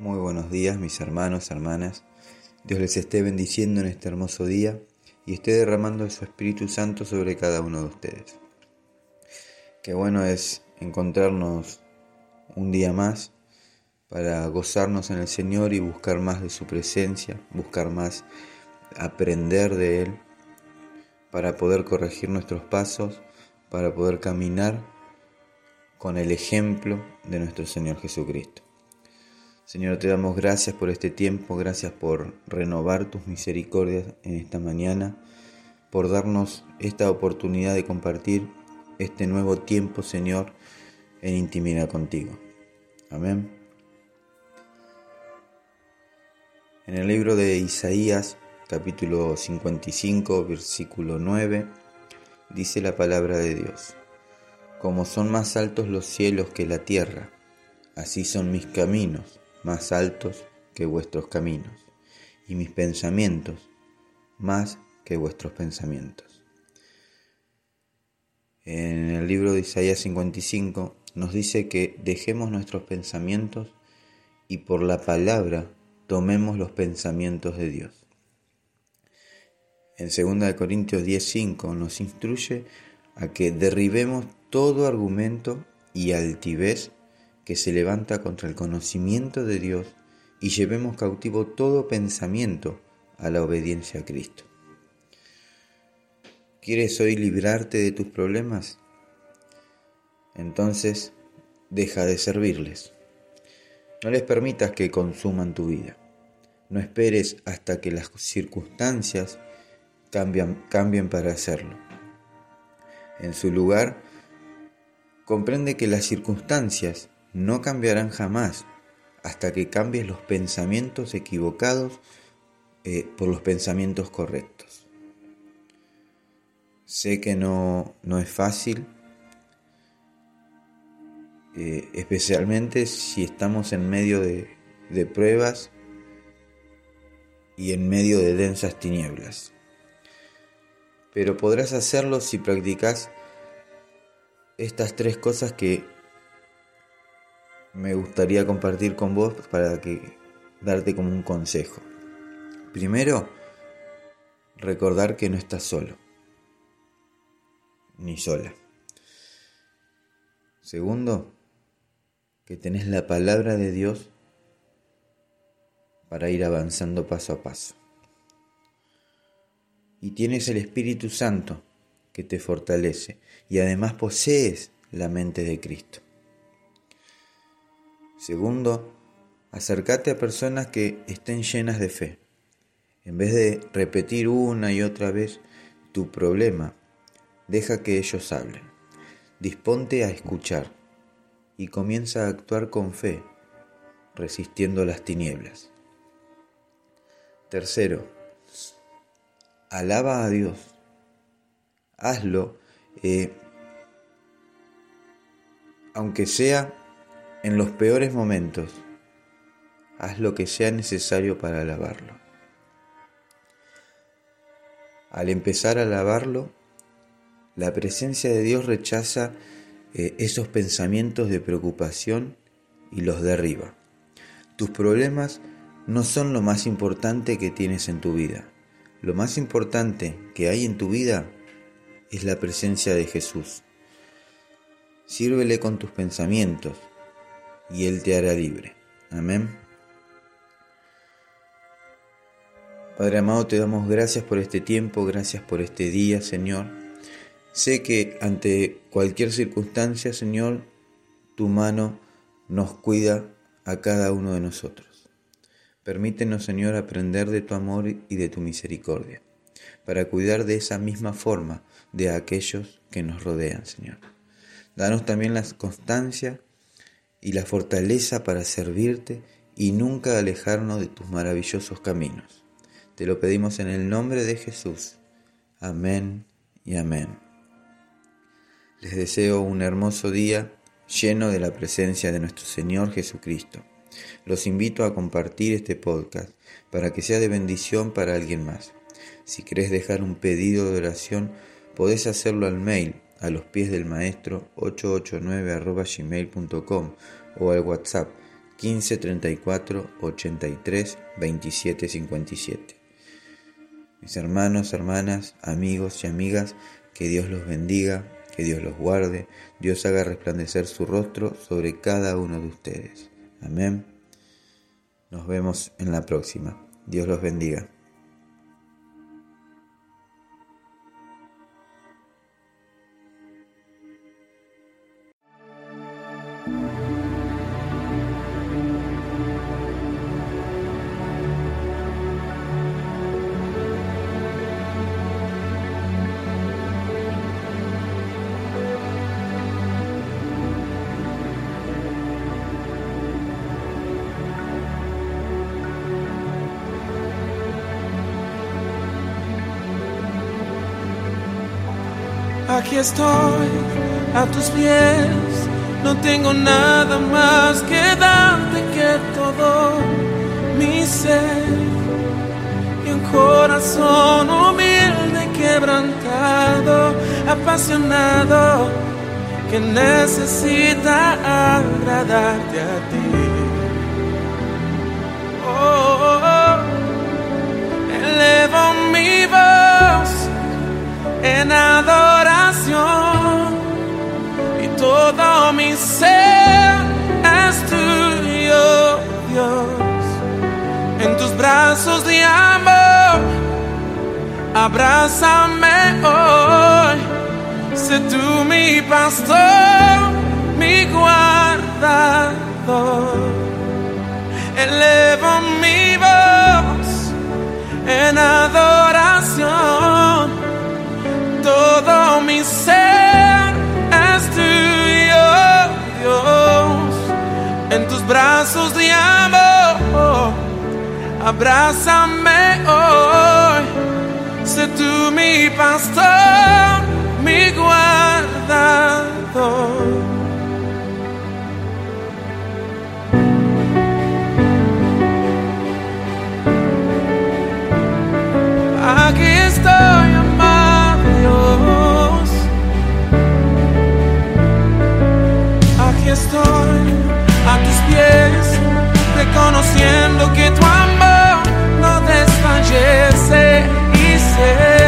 Muy buenos días mis hermanos, hermanas. Dios les esté bendiciendo en este hermoso día y esté derramando su Espíritu Santo sobre cada uno de ustedes. Qué bueno es encontrarnos un día más para gozarnos en el Señor y buscar más de su presencia, buscar más aprender de Él, para poder corregir nuestros pasos, para poder caminar con el ejemplo de nuestro Señor Jesucristo. Señor, te damos gracias por este tiempo, gracias por renovar tus misericordias en esta mañana, por darnos esta oportunidad de compartir este nuevo tiempo, Señor, en intimidad contigo. Amén. En el libro de Isaías, capítulo 55, versículo 9, dice la palabra de Dios, Como son más altos los cielos que la tierra, así son mis caminos más altos que vuestros caminos, y mis pensamientos más que vuestros pensamientos. En el libro de Isaías 55 nos dice que dejemos nuestros pensamientos y por la palabra tomemos los pensamientos de Dios. En 2 Corintios 10:5 nos instruye a que derribemos todo argumento y altivez que se levanta contra el conocimiento de Dios y llevemos cautivo todo pensamiento a la obediencia a Cristo. ¿Quieres hoy librarte de tus problemas? Entonces, deja de servirles. No les permitas que consuman tu vida. No esperes hasta que las circunstancias cambien para hacerlo. En su lugar, comprende que las circunstancias no cambiarán jamás hasta que cambies los pensamientos equivocados eh, por los pensamientos correctos. Sé que no, no es fácil, eh, especialmente si estamos en medio de, de pruebas y en medio de densas tinieblas. Pero podrás hacerlo si practicas estas tres cosas que me gustaría compartir con vos para que darte como un consejo. Primero, recordar que no estás solo, ni sola. Segundo, que tenés la palabra de Dios para ir avanzando paso a paso. Y tienes el Espíritu Santo que te fortalece y además posees la mente de Cristo. Segundo, acércate a personas que estén llenas de fe. En vez de repetir una y otra vez tu problema, deja que ellos hablen. Disponte a escuchar y comienza a actuar con fe, resistiendo las tinieblas. Tercero, alaba a Dios. Hazlo, eh, aunque sea en los peores momentos, haz lo que sea necesario para alabarlo. Al empezar a alabarlo, la presencia de Dios rechaza eh, esos pensamientos de preocupación y los derriba. Tus problemas no son lo más importante que tienes en tu vida. Lo más importante que hay en tu vida es la presencia de Jesús. Sírvele con tus pensamientos, y Él te hará libre. Amén. Padre amado, te damos gracias por este tiempo, gracias por este día, Señor. Sé que ante cualquier circunstancia, Señor, tu mano nos cuida a cada uno de nosotros. Permítenos, Señor, aprender de tu amor y de tu misericordia, para cuidar de esa misma forma de aquellos que nos rodean, Señor. Danos también la constancia y la fortaleza para servirte y nunca alejarnos de tus maravillosos caminos. Te lo pedimos en el nombre de Jesús. Amén y amén. Les deseo un hermoso día lleno de la presencia de nuestro Señor Jesucristo. Los invito a compartir este podcast para que sea de bendición para alguien más. Si querés dejar un pedido de oración, podés hacerlo al mail a los pies del maestro 889 gmail.com o al WhatsApp 15 34 83 27 57. Mis hermanos, hermanas, amigos y amigas, que Dios los bendiga, que Dios los guarde, Dios haga resplandecer su rostro sobre cada uno de ustedes. Amén. Nos vemos en la próxima. Dios los bendiga. Aquí estoy a tus pies, no tengo nada más que darte que todo mi ser y un corazón humilde, quebrantado, apasionado, que necesita agradarte a ti. Oh, oh, oh. elevo mi voz en adoración mi ser es tuyo, Dios. En tus brazos de amor, abrázame hoy. Sé tú mi pastor, mi guardador. Elevo mi voz en abrázame hoy, sé tú mi pastor, mi guardador. Aquí estoy, amado Dios. Aquí estoy, a tus pies, reconociendo que tu amor engrandecer e ser.